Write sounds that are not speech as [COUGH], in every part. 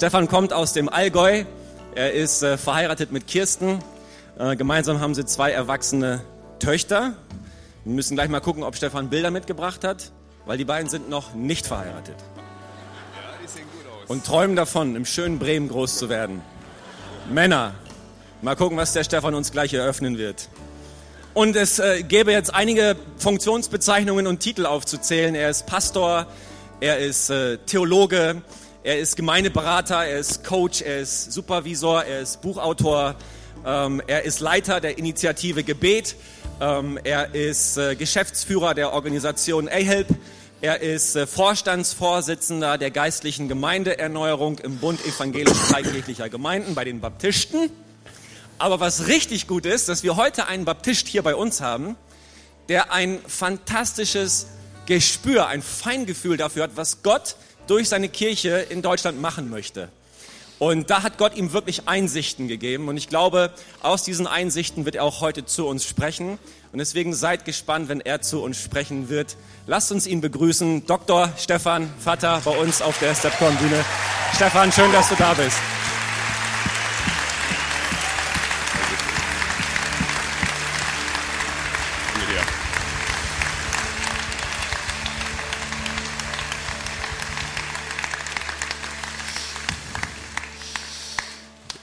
Stefan kommt aus dem Allgäu. Er ist äh, verheiratet mit Kirsten. Äh, gemeinsam haben sie zwei erwachsene Töchter. Wir müssen gleich mal gucken, ob Stefan Bilder mitgebracht hat, weil die beiden sind noch nicht verheiratet. Ja, die sehen gut aus. Und träumen davon, im schönen Bremen groß zu werden. Männer. Mal gucken, was der Stefan uns gleich eröffnen wird. Und es äh, gäbe jetzt einige Funktionsbezeichnungen und Titel aufzuzählen. Er ist Pastor, er ist äh, Theologe, er ist Gemeindeberater, er ist Coach, er ist Supervisor, er ist Buchautor, ähm, er ist Leiter der Initiative Gebet, ähm, er ist äh, Geschäftsführer der Organisation AHELP, er ist äh, Vorstandsvorsitzender der geistlichen Gemeindeerneuerung im Bund evangelisch-freikirchlicher Gemeinden bei den Baptisten. Aber was richtig gut ist, dass wir heute einen Baptist hier bei uns haben, der ein fantastisches Gespür, ein Feingefühl dafür hat, was Gott durch seine Kirche in Deutschland machen möchte. Und da hat Gott ihm wirklich Einsichten gegeben. Und ich glaube, aus diesen Einsichten wird er auch heute zu uns sprechen. Und deswegen seid gespannt, wenn er zu uns sprechen wird. Lasst uns ihn begrüßen. Dr. Stefan Vater bei uns auf der Stepcon-Bühne. Stefan, schön, dass du da bist.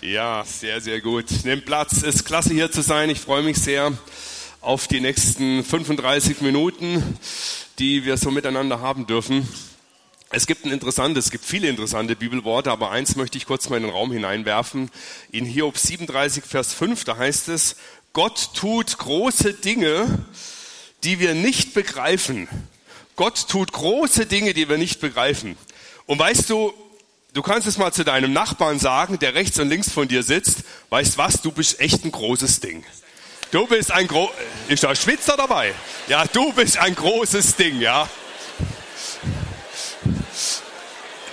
Ja, sehr, sehr gut. Nehmt Platz. Es ist klasse hier zu sein. Ich freue mich sehr auf die nächsten 35 Minuten, die wir so miteinander haben dürfen. Es gibt ein interessantes, es gibt viele interessante Bibelworte, aber eins möchte ich kurz mal in den Raum hineinwerfen. In Hiob 37, Vers 5, da heißt es, Gott tut große Dinge, die wir nicht begreifen. Gott tut große Dinge, die wir nicht begreifen. Und weißt du, Du kannst es mal zu deinem Nachbarn sagen, der rechts und links von dir sitzt, weißt was, du bist echt ein großes Ding. Du bist ein gro ist da Schwitzer dabei? Ja, du bist ein großes Ding, ja.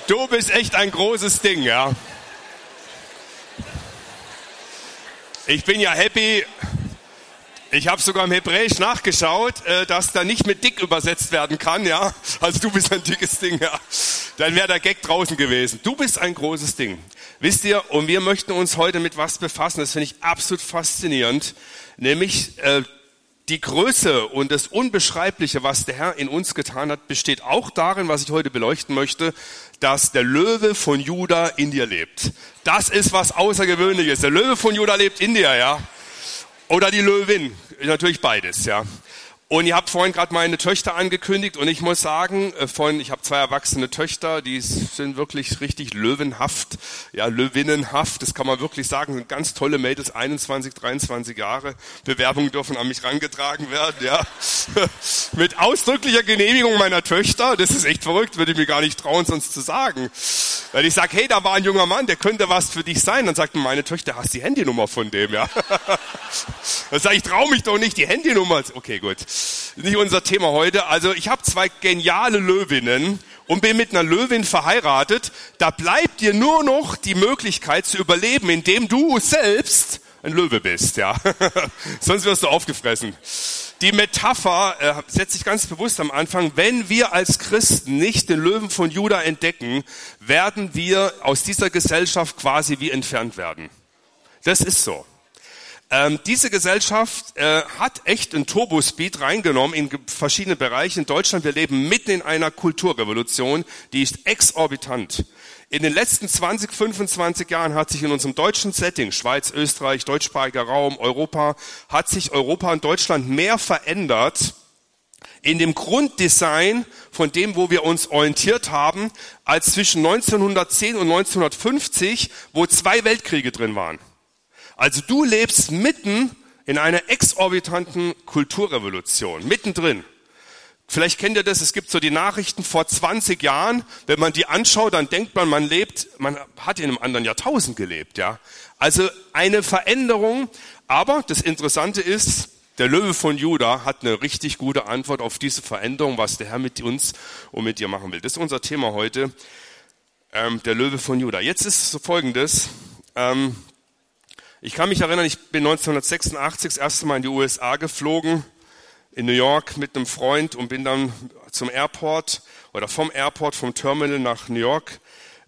Du bist echt ein großes Ding, ja. Ich bin ja happy, ich habe sogar im Hebräisch nachgeschaut, äh, dass da nicht mit dick übersetzt werden kann, ja. Also du bist ein dickes Ding, ja. Dann wäre der Gag draußen gewesen. Du bist ein großes Ding. Wisst ihr, und wir möchten uns heute mit was befassen, das finde ich absolut faszinierend, nämlich äh, die Größe und das Unbeschreibliche, was der Herr in uns getan hat, besteht auch darin, was ich heute beleuchten möchte, dass der Löwe von Juda in dir lebt. Das ist was Außergewöhnliches. Der Löwe von Juda lebt in dir, ja. Oder die Löwin, natürlich beides, ja. Und ihr habt vorhin gerade meine Töchter angekündigt und ich muss sagen, äh, von, ich habe zwei erwachsene Töchter, die sind wirklich richtig löwenhaft, ja, löwinnenhaft, das kann man wirklich sagen, sind ganz tolle Mädels, 21, 23 Jahre. Bewerbungen dürfen an mich rangetragen werden, ja. [LAUGHS] Mit ausdrücklicher Genehmigung meiner Töchter, das ist echt verrückt, würde ich mir gar nicht trauen, sonst zu sagen. Wenn ich sage, hey, da war ein junger Mann, der könnte was für dich sein, dann sagt meine Töchter, hast die Handynummer von dem, ja. [LAUGHS] Dann sage ich, trau mich doch nicht, die Handynummer. Okay, gut nicht unser Thema heute. Also ich habe zwei geniale Löwinnen und bin mit einer Löwin verheiratet. Da bleibt dir nur noch die Möglichkeit zu überleben, indem du selbst ein Löwe bist, ja. [LAUGHS] Sonst wirst du aufgefressen. Die Metapher äh, setzt sich ganz bewusst am Anfang. Wenn wir als Christen nicht den Löwen von Juda entdecken, werden wir aus dieser Gesellschaft quasi wie entfernt werden. Das ist so. Ähm, diese Gesellschaft äh, hat echt einen Turbospeed reingenommen in verschiedene Bereiche. In Deutschland, wir leben mitten in einer Kulturrevolution, die ist exorbitant. In den letzten 20, 25 Jahren hat sich in unserem deutschen Setting, Schweiz, Österreich, deutschsprachiger Raum, Europa, hat sich Europa und Deutschland mehr verändert in dem Grunddesign von dem, wo wir uns orientiert haben, als zwischen 1910 und 1950, wo zwei Weltkriege drin waren. Also du lebst mitten in einer exorbitanten Kulturrevolution, mittendrin. Vielleicht kennt ihr das, es gibt so die Nachrichten vor 20 Jahren, wenn man die anschaut, dann denkt man, man lebt, man hat in einem anderen Jahrtausend gelebt, ja. Also eine Veränderung, aber das Interessante ist, der Löwe von Juda hat eine richtig gute Antwort auf diese Veränderung, was der Herr mit uns und mit dir machen will. Das ist unser Thema heute, ähm, der Löwe von Juda. Jetzt ist folgendes, ähm, ich kann mich erinnern, ich bin 1986 das erste Mal in die USA geflogen, in New York mit einem Freund und bin dann zum Airport oder vom Airport, vom Terminal nach New York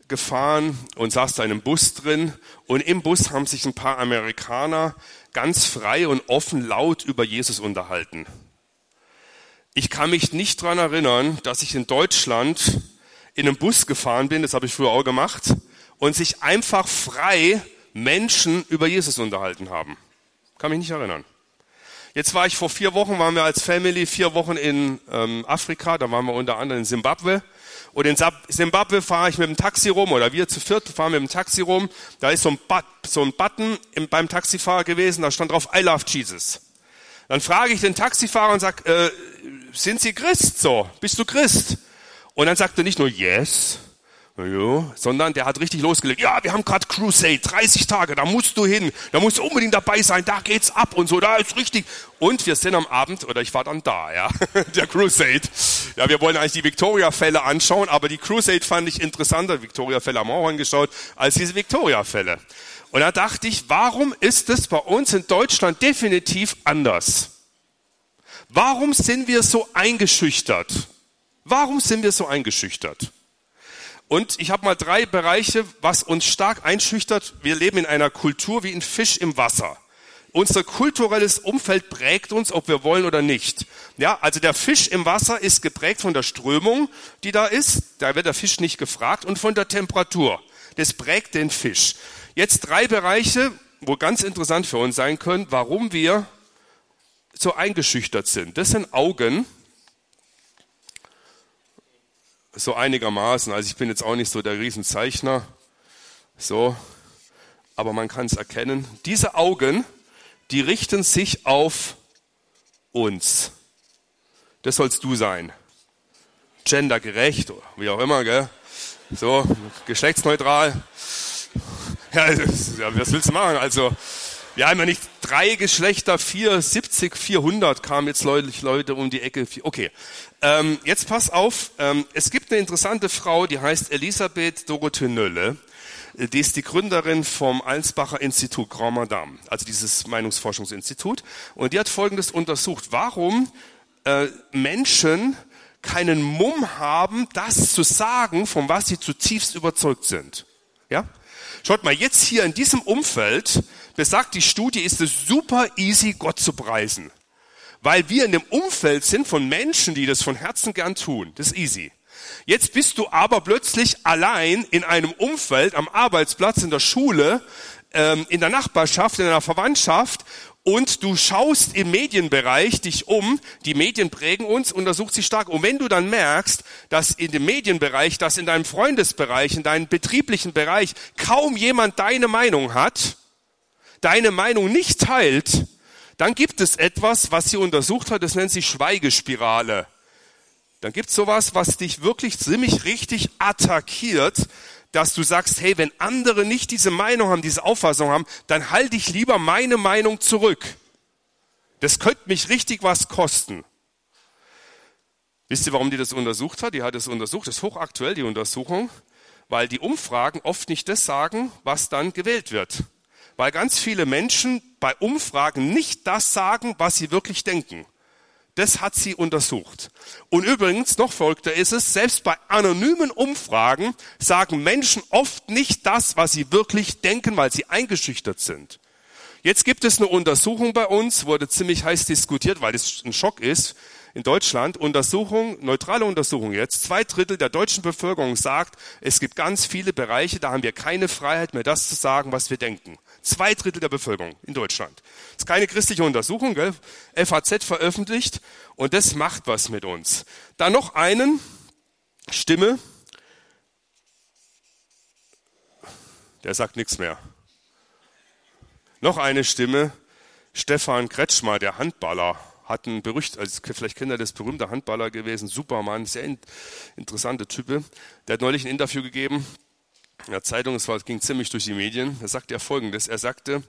gefahren und saß da in einem Bus drin und im Bus haben sich ein paar Amerikaner ganz frei und offen laut über Jesus unterhalten. Ich kann mich nicht dran erinnern, dass ich in Deutschland in einem Bus gefahren bin, das habe ich früher auch gemacht, und sich einfach frei Menschen über Jesus unterhalten haben. Kann mich nicht erinnern. Jetzt war ich vor vier Wochen, waren wir als Family vier Wochen in ähm, Afrika, da waren wir unter anderem in Zimbabwe. Und in Zimbabwe fahre ich mit dem Taxi rum, oder wir zu viert fahren mit dem Taxi rum. Da ist so ein, But so ein Button im, beim Taxifahrer gewesen, da stand drauf I love Jesus. Dann frage ich den Taxifahrer und sag, äh, sind Sie Christ? So, bist du Christ? Und dann sagt er nicht nur Yes, ja, sondern der hat richtig losgelegt. Ja, wir haben gerade Crusade, 30 Tage, da musst du hin, da musst du unbedingt dabei sein, da geht's ab und so, da ist richtig. Und wir sind am Abend, oder ich war dann da, ja, [LAUGHS] der Crusade. Ja, wir wollen eigentlich die Victoria-Fälle anschauen, aber die Crusade fand ich interessanter, Victoria-Fälle haben wir auch angeschaut, als diese Victoria-Fälle. Und da dachte ich, warum ist es bei uns in Deutschland definitiv anders? Warum sind wir so eingeschüchtert? Warum sind wir so eingeschüchtert? Und ich habe mal drei Bereiche, was uns stark einschüchtert. Wir leben in einer Kultur wie ein Fisch im Wasser. Unser kulturelles Umfeld prägt uns, ob wir wollen oder nicht. Ja, also der Fisch im Wasser ist geprägt von der Strömung, die da ist. Da wird der Fisch nicht gefragt und von der Temperatur. Das prägt den Fisch. Jetzt drei Bereiche, wo ganz interessant für uns sein können, warum wir so eingeschüchtert sind. Das sind Augen, so einigermaßen. Also ich bin jetzt auch nicht so der Riesenzeichner, so, aber man kann es erkennen. Diese Augen, die richten sich auf uns. Das sollst du sein. Gendergerecht, wie auch immer, gell? So, geschlechtsneutral. Ja, was willst du machen? Also, wir haben ja nicht drei Geschlechter, vier, 70, 400 kamen jetzt Leute, Leute um die Ecke. Okay, ähm, jetzt pass auf. Ähm, es gibt eine interessante Frau, die heißt Elisabeth Dorothee Nölle. Die ist die Gründerin vom Allensbacher Institut Grand Madame, also dieses Meinungsforschungsinstitut. Und die hat Folgendes untersucht. Warum äh, Menschen keinen Mumm haben, das zu sagen, von was sie zutiefst überzeugt sind. Ja? Schaut mal, jetzt hier in diesem Umfeld besagt die Studie, ist es super easy, Gott zu preisen. Weil wir in dem Umfeld sind von Menschen, die das von Herzen gern tun. Das ist easy. Jetzt bist du aber plötzlich allein in einem Umfeld, am Arbeitsplatz, in der Schule, ähm, in der Nachbarschaft, in der Verwandtschaft und du schaust im Medienbereich dich um, die Medien prägen uns, untersucht sie stark. Und wenn du dann merkst, dass in dem Medienbereich, dass in deinem Freundesbereich, in deinem betrieblichen Bereich kaum jemand deine Meinung hat, deine Meinung nicht teilt, dann gibt es etwas, was sie untersucht hat, das nennt sich Schweigespirale. Dann gibt es sowas, was dich wirklich ziemlich richtig attackiert, dass du sagst, hey, wenn andere nicht diese Meinung haben, diese Auffassung haben, dann halte ich lieber meine Meinung zurück. Das könnte mich richtig was kosten. Wisst ihr, warum die das untersucht hat? Die hat es untersucht, das ist hochaktuell, die Untersuchung, weil die Umfragen oft nicht das sagen, was dann gewählt wird weil ganz viele Menschen bei Umfragen nicht das sagen, was sie wirklich denken. Das hat sie untersucht. Und übrigens, noch verrückter ist es, selbst bei anonymen Umfragen sagen Menschen oft nicht das, was sie wirklich denken, weil sie eingeschüchtert sind. Jetzt gibt es eine Untersuchung bei uns, wurde ziemlich heiß diskutiert, weil das ein Schock ist in Deutschland, Untersuchung, neutrale Untersuchung jetzt, zwei Drittel der deutschen Bevölkerung sagt, es gibt ganz viele Bereiche, da haben wir keine Freiheit mehr, das zu sagen, was wir denken. Zwei Drittel der Bevölkerung in Deutschland. Das ist keine christliche Untersuchung, gell? FAZ veröffentlicht und das macht was mit uns. Dann noch einen, Stimme, der sagt nichts mehr. Noch eine Stimme, Stefan Kretschmer, der Handballer hat ein Berücht, also vielleicht kennt er das berühmte Handballer gewesen, Superman, sehr interessante Type. Der hat neulich ein Interview gegeben in der Zeitung, es war, ging ziemlich durch die Medien. Da sagte er folgendes: Er sagte,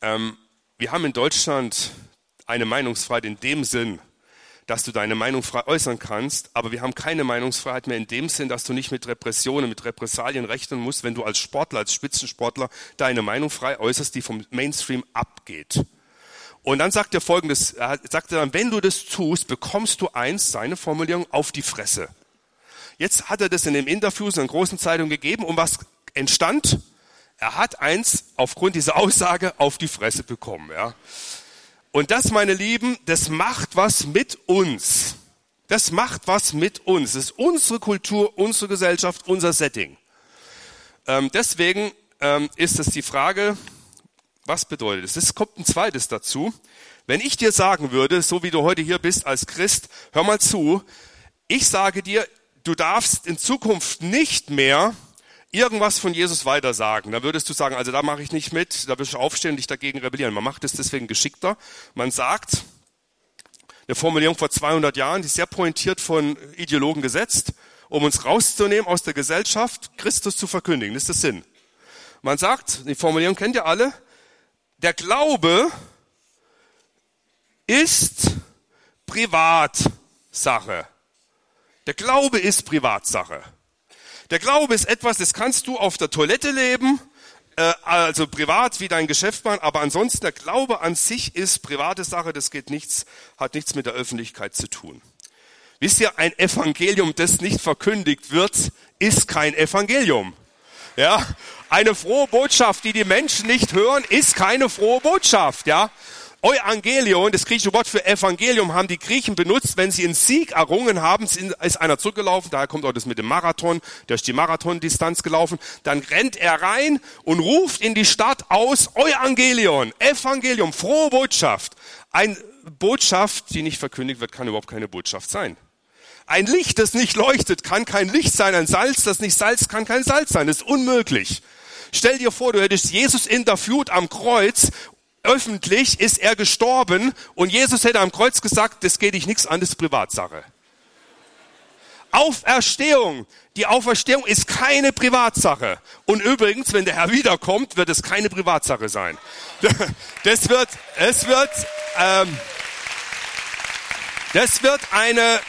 ähm, wir haben in Deutschland eine Meinungsfreiheit in dem Sinn, dass du deine Meinung frei äußern kannst, aber wir haben keine Meinungsfreiheit mehr in dem Sinn, dass du nicht mit Repressionen, mit Repressalien rechnen musst, wenn du als Sportler, als Spitzensportler deine Meinung frei äußerst, die vom Mainstream abgeht. Und dann sagt er folgendes, er sagt dann, wenn du das tust, bekommst du eins, seine Formulierung, auf die Fresse. Jetzt hat er das in dem Interview in einer großen Zeitung gegeben und was entstand? Er hat eins aufgrund dieser Aussage auf die Fresse bekommen. Ja. Und das, meine Lieben, das macht was mit uns. Das macht was mit uns. Das ist unsere Kultur, unsere Gesellschaft, unser Setting. Ähm, deswegen ähm, ist es die Frage, was bedeutet es? Es kommt ein zweites dazu. Wenn ich dir sagen würde, so wie du heute hier bist als Christ, hör mal zu, ich sage dir, du darfst in Zukunft nicht mehr irgendwas von Jesus weitersagen, dann würdest du sagen, also da mache ich nicht mit, da wirst du aufstehen und dich dagegen rebellieren. Man macht es deswegen geschickter. Man sagt, eine Formulierung vor 200 Jahren, die sehr pointiert von Ideologen gesetzt, um uns rauszunehmen aus der Gesellschaft, Christus zu verkündigen. Das ist der Sinn. Man sagt, die Formulierung kennt ihr alle, der Glaube ist Privatsache. Der Glaube ist Privatsache. Der Glaube ist etwas, das kannst du auf der Toilette leben, äh, also privat wie dein Geschäftsmann, aber ansonsten der Glaube an sich ist private Sache, das geht nichts, hat nichts mit der Öffentlichkeit zu tun. Wisst ihr, ein Evangelium, das nicht verkündigt wird, ist kein Evangelium. Ja, eine frohe Botschaft, die die Menschen nicht hören, ist keine frohe Botschaft. Ja, Euangelion, das griechische Wort für Evangelium, haben die Griechen benutzt, wenn sie einen Sieg errungen haben, ist einer zurückgelaufen, daher kommt auch das mit dem Marathon, der ist die Marathondistanz gelaufen, dann rennt er rein und ruft in die Stadt aus, Euangelion, Evangelium, frohe Botschaft. Eine Botschaft, die nicht verkündigt wird, kann überhaupt keine Botschaft sein. Ein Licht, das nicht leuchtet, kann kein Licht sein. Ein Salz, das nicht Salz, kann kein Salz sein. Das ist unmöglich. Stell dir vor, du hättest Jesus interviewt am Kreuz öffentlich ist er gestorben und Jesus hätte am Kreuz gesagt, das geht dich nichts an, das ist Privatsache. Auferstehung. Die Auferstehung ist keine Privatsache. Und übrigens, wenn der Herr wiederkommt, wird es keine Privatsache sein. [LAUGHS] Das wird, es wird, ähm, das wird eine,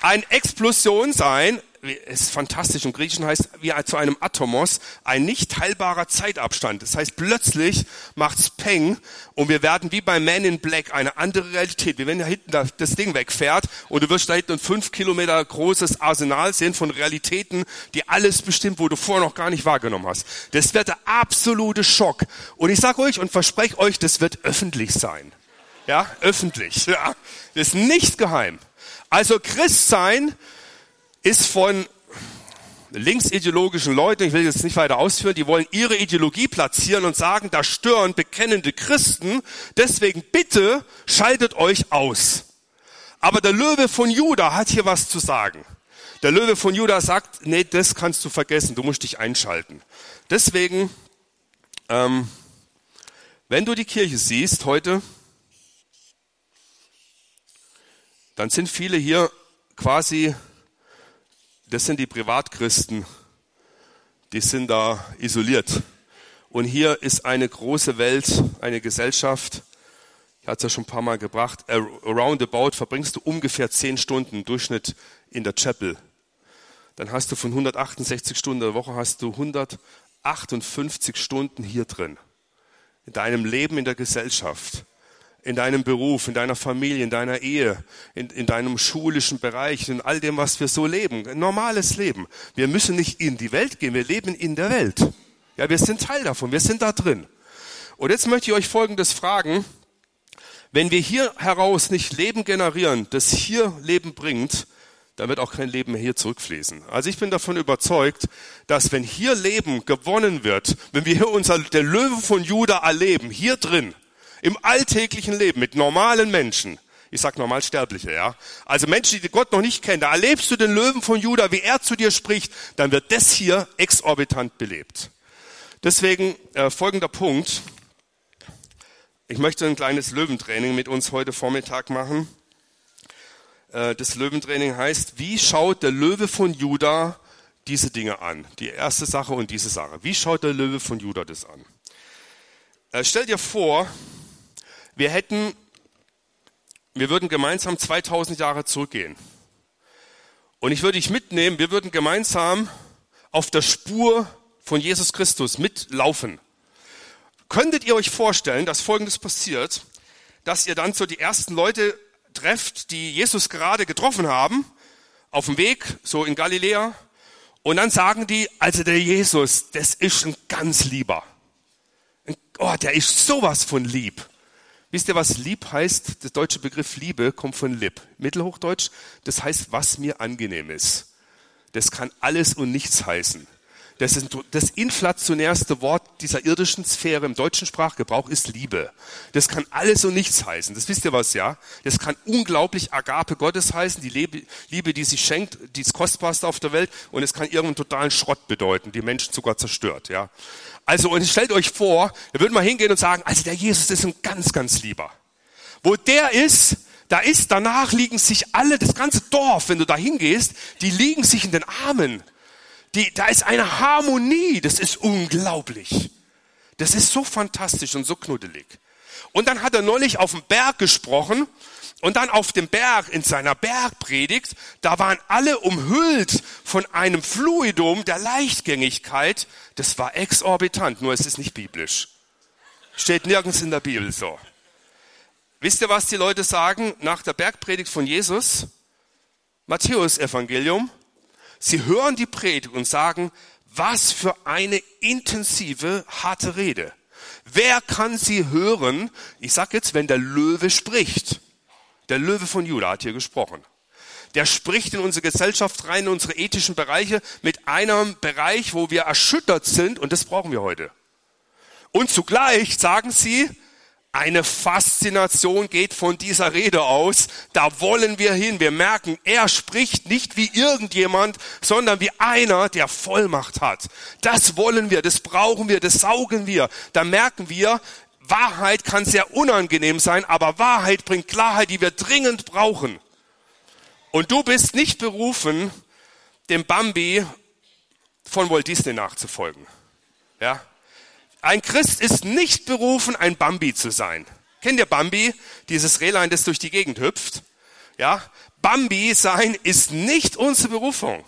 eine Explosion sein, ist fantastisch, im Griechischen heißt wie zu einem Atomos, ein nicht teilbarer Zeitabstand. Das heißt, plötzlich macht's Peng und wir werden wie bei Man in Black eine andere Realität. Wie wenn da hinten das Ding wegfährt und du wirst da hinten ein fünf Kilometer großes Arsenal sehen von Realitäten, die alles bestimmt, wo du vorher noch gar nicht wahrgenommen hast. Das wird der absolute Schock. Und ich sage euch und verspreche euch, das wird öffentlich sein. Ja, öffentlich. Ja, das ist nicht geheim. Also Christ sein ist von linksideologischen Leuten, ich will jetzt nicht weiter ausführen, die wollen ihre Ideologie platzieren und sagen, da stören bekennende Christen, deswegen bitte schaltet euch aus. Aber der Löwe von Juda hat hier was zu sagen. Der Löwe von Juda sagt, nee, das kannst du vergessen, du musst dich einschalten. Deswegen, ähm, wenn du die Kirche siehst heute, dann sind viele hier quasi das sind die Privatchristen, die sind da isoliert. Und hier ist eine große Welt, eine Gesellschaft, ich hatte es ja schon ein paar Mal gebracht, roundabout verbringst du ungefähr zehn Stunden im Durchschnitt in der Chapel. Dann hast du von 168 Stunden der Woche hast du 158 Stunden hier drin. In deinem Leben in der Gesellschaft in deinem Beruf, in deiner Familie, in deiner Ehe, in, in deinem schulischen Bereich, in all dem, was wir so leben. Ein normales Leben. Wir müssen nicht in die Welt gehen, wir leben in der Welt. Ja, wir sind Teil davon, wir sind da drin. Und jetzt möchte ich euch Folgendes fragen. Wenn wir hier heraus nicht Leben generieren, das hier Leben bringt, dann wird auch kein Leben mehr hier zurückfließen. Also ich bin davon überzeugt, dass wenn hier Leben gewonnen wird, wenn wir hier unser, der Löwe von Juda erleben, hier drin, im alltäglichen Leben mit normalen Menschen. Ich sag normal Sterbliche, ja. Also Menschen, die Gott noch nicht kennen, da erlebst du den Löwen von Juda, wie er zu dir spricht, dann wird das hier exorbitant belebt. Deswegen äh, folgender Punkt. Ich möchte ein kleines Löwentraining mit uns heute Vormittag machen. Äh, das Löwentraining heißt, wie schaut der Löwe von Juda diese Dinge an? Die erste Sache und diese Sache. Wie schaut der Löwe von Juda das an? Äh, stell dir vor, wir hätten, wir würden gemeinsam 2000 Jahre zurückgehen. Und ich würde dich mitnehmen, wir würden gemeinsam auf der Spur von Jesus Christus mitlaufen. Könntet ihr euch vorstellen, dass Folgendes passiert, dass ihr dann so die ersten Leute trefft, die Jesus gerade getroffen haben, auf dem Weg, so in Galiläa. Und dann sagen die, also der Jesus, das ist ein ganz lieber. Oh, der ist sowas von lieb. Wisst ihr, was lieb heißt? Der deutsche Begriff Liebe kommt von Lib. Mittelhochdeutsch, das heißt, was mir angenehm ist. Das kann alles und nichts heißen. Das ist das inflationärste Wort dieser irdischen Sphäre im deutschen Sprachgebrauch ist Liebe. Das kann alles und nichts heißen. Das wisst ihr was, ja? Das kann unglaublich Agape Gottes heißen, die Liebe, die sie schenkt, die ist kostbarste auf der Welt. Und es kann irgendeinen totalen Schrott bedeuten, die Menschen sogar zerstört, ja? Also, und stellt euch vor, wir würden mal hingehen und sagen, also der Jesus ist ein ganz, ganz lieber. Wo der ist, da ist, danach liegen sich alle, das ganze Dorf, wenn du da hingehst, die liegen sich in den Armen. Die, da ist eine Harmonie, das ist unglaublich. Das ist so fantastisch und so knuddelig. Und dann hat er neulich auf dem Berg gesprochen und dann auf dem Berg in seiner Bergpredigt, da waren alle umhüllt von einem Fluidum der Leichtgängigkeit. Das war exorbitant, nur es ist nicht biblisch. Steht nirgends in der Bibel so. Wisst ihr, was die Leute sagen nach der Bergpredigt von Jesus? Matthäus Evangelium. Sie hören die Predigt und sagen, was für eine intensive, harte Rede. Wer kann sie hören? Ich sag jetzt, wenn der Löwe spricht. Der Löwe von Juda hat hier gesprochen. Der spricht in unsere Gesellschaft rein, in unsere ethischen Bereiche, mit einem Bereich, wo wir erschüttert sind, und das brauchen wir heute. Und zugleich sagen sie, eine Faszination geht von dieser Rede aus. Da wollen wir hin. Wir merken, er spricht nicht wie irgendjemand, sondern wie einer, der Vollmacht hat. Das wollen wir, das brauchen wir, das saugen wir. Da merken wir, Wahrheit kann sehr unangenehm sein, aber Wahrheit bringt Klarheit, die wir dringend brauchen. Und du bist nicht berufen, dem Bambi von Walt Disney nachzufolgen. Ja? Ein Christ ist nicht berufen, ein Bambi zu sein. Kennt ihr Bambi? Dieses Rehlein, das durch die Gegend hüpft. Ja? Bambi sein ist nicht unsere Berufung.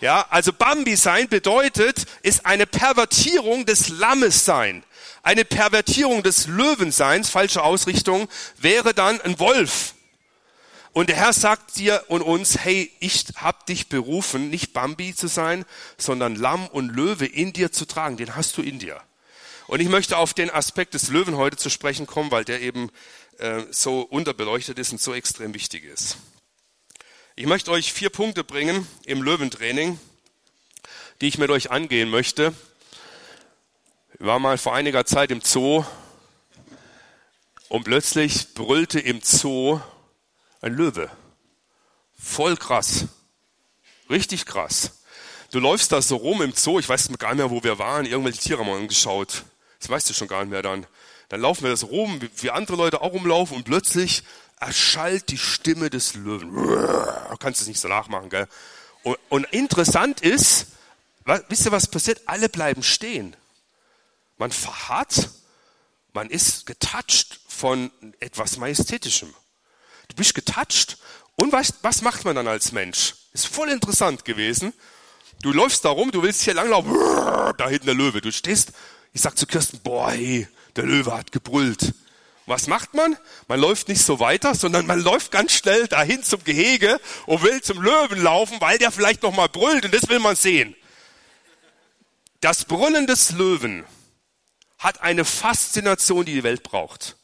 Ja, also Bambi sein bedeutet, ist eine Pervertierung des Lammes sein. Eine Pervertierung des Löwenseins, falsche Ausrichtung, wäre dann ein Wolf. Und der Herr sagt dir und uns, hey, ich hab dich berufen, nicht Bambi zu sein, sondern Lamm und Löwe in dir zu tragen. Den hast du in dir. Und ich möchte auf den Aspekt des Löwen heute zu sprechen kommen, weil der eben äh, so unterbeleuchtet ist und so extrem wichtig ist. Ich möchte euch vier Punkte bringen im Löwentraining, die ich mit euch angehen möchte. Ich war mal vor einiger Zeit im Zoo und plötzlich brüllte im Zoo ein Löwe. Voll krass. Richtig krass. Du läufst da so rum im Zoo, ich weiß gar nicht mehr, wo wir waren, irgendwelche Tiere haben wir angeschaut. Das weißt du schon gar nicht mehr dann. Dann laufen wir das rum, wie andere Leute auch rumlaufen und plötzlich erschallt die Stimme des Löwen. Du kannst es nicht so nachmachen, gell? Und, und interessant ist, was, wisst ihr, was passiert? Alle bleiben stehen. Man verharrt, man ist getoucht von etwas Majestätischem. Du bist getoucht und was, was macht man dann als Mensch? Ist voll interessant gewesen. Du läufst da rum, du willst hier langlaufen, da hinten der Löwe. Du stehst ich sag zu Kirsten, boah, hey, der Löwe hat gebrüllt. Was macht man? Man läuft nicht so weiter, sondern man läuft ganz schnell dahin zum Gehege und will zum Löwen laufen, weil der vielleicht noch mal brüllt und das will man sehen. Das Brüllen des Löwen hat eine Faszination, die die Welt braucht.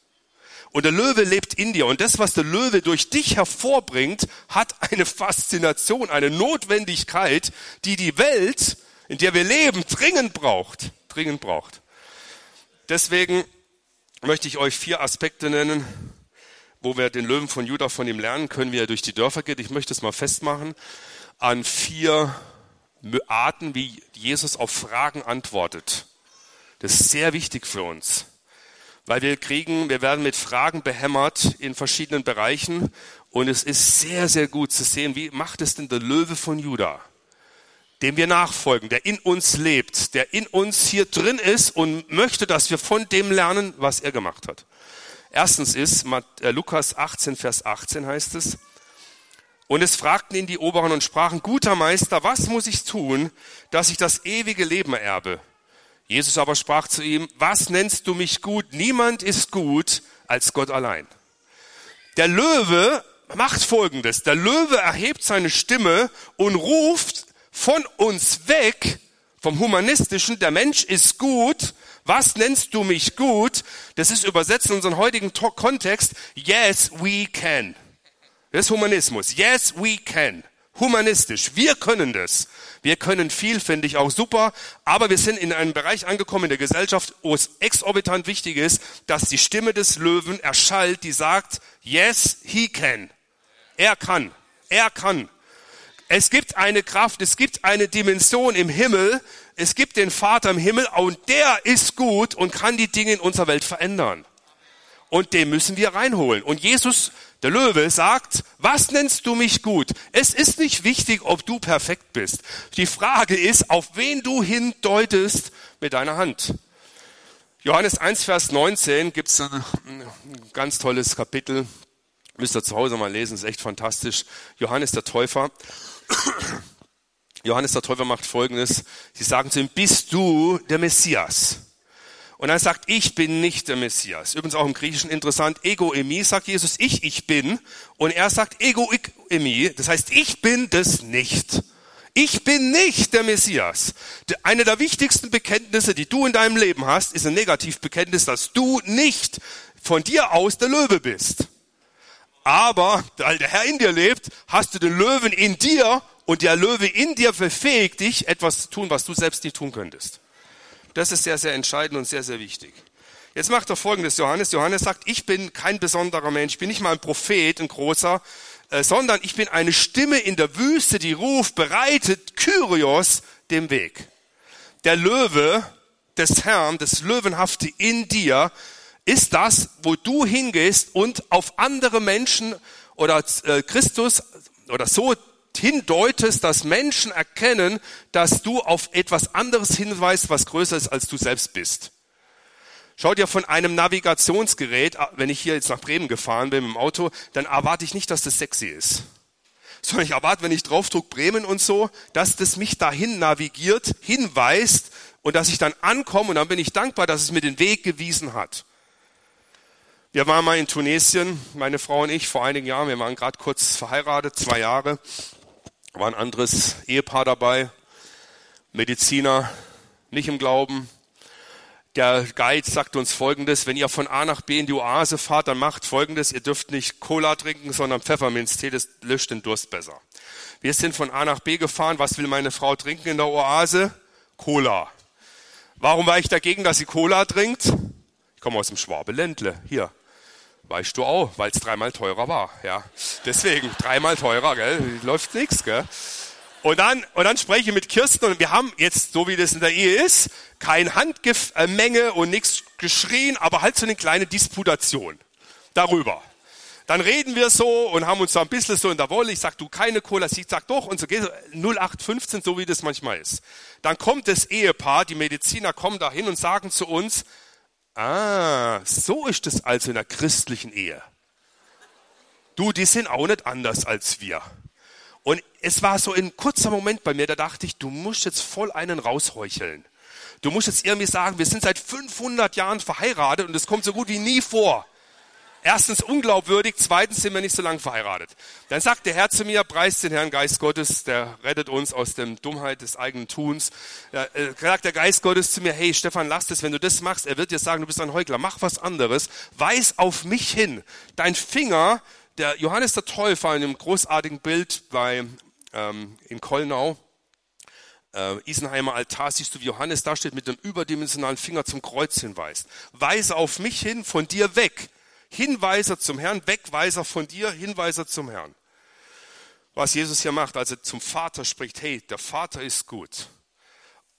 Und der Löwe lebt in dir. Und das, was der Löwe durch dich hervorbringt, hat eine Faszination, eine Notwendigkeit, die die Welt, in der wir leben, dringend braucht dringend braucht. Deswegen möchte ich euch vier Aspekte nennen, wo wir den Löwen von Judah von ihm lernen können, wie er durch die Dörfer geht. Ich möchte es mal festmachen an vier Arten, wie Jesus auf Fragen antwortet. Das ist sehr wichtig für uns, weil wir kriegen, wir werden mit Fragen behämmert in verschiedenen Bereichen und es ist sehr, sehr gut zu sehen, wie macht es denn der Löwe von Judah? Dem wir nachfolgen, der in uns lebt, der in uns hier drin ist und möchte, dass wir von dem lernen, was er gemacht hat. Erstens ist, äh, Lukas 18, Vers 18 heißt es, und es fragten ihn die Oberen und sprachen, guter Meister, was muss ich tun, dass ich das ewige Leben erbe? Jesus aber sprach zu ihm, was nennst du mich gut? Niemand ist gut als Gott allein. Der Löwe macht Folgendes. Der Löwe erhebt seine Stimme und ruft von uns weg, vom Humanistischen, der Mensch ist gut, was nennst du mich gut? Das ist übersetzt in unseren heutigen Kontext, yes, we can. Das ist Humanismus. Yes, we can. Humanistisch. Wir können das. Wir können viel, finde ich auch super. Aber wir sind in einem Bereich angekommen in der Gesellschaft, wo es exorbitant wichtig ist, dass die Stimme des Löwen erschallt, die sagt, yes, he can. Er kann. Er kann. Es gibt eine Kraft, es gibt eine Dimension im Himmel, es gibt den Vater im Himmel und der ist gut und kann die Dinge in unserer Welt verändern. Und den müssen wir reinholen. Und Jesus, der Löwe, sagt, was nennst du mich gut? Es ist nicht wichtig, ob du perfekt bist. Die Frage ist, auf wen du hindeutest mit deiner Hand. Johannes 1, Vers 19 gibt es ein ganz tolles Kapitel. Müsst ihr zu Hause mal lesen, ist echt fantastisch. Johannes der Täufer. Johannes der Täufer macht Folgendes. Sie sagen zu ihm, bist du der Messias? Und er sagt, ich bin nicht der Messias. Übrigens auch im Griechischen interessant. Ego emi sagt Jesus, ich, ich bin. Und er sagt ego ik emi. Das heißt, ich bin das nicht. Ich bin nicht der Messias. Eine der wichtigsten Bekenntnisse, die du in deinem Leben hast, ist ein Negativbekenntnis, dass du nicht von dir aus der Löwe bist. Aber, weil der Herr in dir lebt, hast du den Löwen in dir und der Löwe in dir befähigt dich, etwas zu tun, was du selbst nicht tun könntest. Das ist sehr, sehr entscheidend und sehr, sehr wichtig. Jetzt macht er folgendes, Johannes. Johannes sagt, ich bin kein besonderer Mensch, ich bin nicht mal ein Prophet, ein großer, äh, sondern ich bin eine Stimme in der Wüste, die ruft, bereitet Kyrios den Weg. Der Löwe des Herrn, das Löwenhafte in dir, ist das, wo du hingehst und auf andere Menschen oder äh, Christus oder so hindeutest, dass Menschen erkennen, dass du auf etwas anderes hinweist, was größer ist, als du selbst bist. Schau dir von einem Navigationsgerät, wenn ich hier jetzt nach Bremen gefahren bin mit dem Auto, dann erwarte ich nicht, dass das sexy ist. Sondern ich erwarte, wenn ich draufdruck Bremen und so, dass das mich dahin navigiert, hinweist und dass ich dann ankomme und dann bin ich dankbar, dass es mir den Weg gewiesen hat. Wir waren mal in Tunesien, meine Frau und ich, vor einigen Jahren. Wir waren gerade kurz verheiratet, zwei Jahre war ein anderes Ehepaar dabei, Mediziner, nicht im Glauben. Der Guide sagt uns Folgendes, wenn ihr von A nach B in die Oase fahrt, dann macht Folgendes, ihr dürft nicht Cola trinken, sondern Pfefferminztee, das löscht den Durst besser. Wir sind von A nach B gefahren, was will meine Frau trinken in der Oase? Cola. Warum war ich dagegen, dass sie Cola trinkt? Ich komme aus dem Schwabeländle, hier. Weißt du auch, weil es dreimal teurer war. Ja, deswegen dreimal teurer, gell? Läuft nichts, gell? Und dann, und dann spreche ich mit Kirsten und wir haben jetzt, so wie das in der Ehe ist, kein Handgemenge und nichts geschrien, aber halt so eine kleine Disputation darüber. Dann reden wir so und haben uns so ein bisschen so in der Wolle. Ich sag, du keine Cola, sie sagt doch und so geht 0815, so wie das manchmal ist. Dann kommt das Ehepaar, die Mediziner kommen dahin und sagen zu uns, Ah, so ist es also in der christlichen Ehe. Du, die sind auch nicht anders als wir. Und es war so ein kurzer Moment bei mir, da dachte ich, du musst jetzt voll einen rausheucheln. Du musst jetzt irgendwie sagen, wir sind seit 500 Jahren verheiratet und es kommt so gut wie nie vor. Erstens unglaubwürdig, zweitens sind wir nicht so lange verheiratet. Dann sagt der Herr zu mir, preist den Herrn Geist Gottes, der rettet uns aus der Dummheit des eigenen Tuns. Da äh, sagt der Geist Gottes zu mir, hey Stefan, lass das, wenn du das machst, er wird dir sagen, du bist ein Heuchler, mach was anderes, weis auf mich hin. Dein Finger, der Johannes der Täufer in einem großartigen Bild bei, ähm, in Kollnau, äh, Isenheimer Altar siehst du, wie Johannes da steht mit dem überdimensionalen Finger zum Kreuz hinweist. Weise auf mich hin, von dir weg. Hinweiser zum Herrn, Wegweiser von dir, Hinweiser zum Herrn. Was Jesus hier macht, als er zum Vater spricht, hey, der Vater ist gut.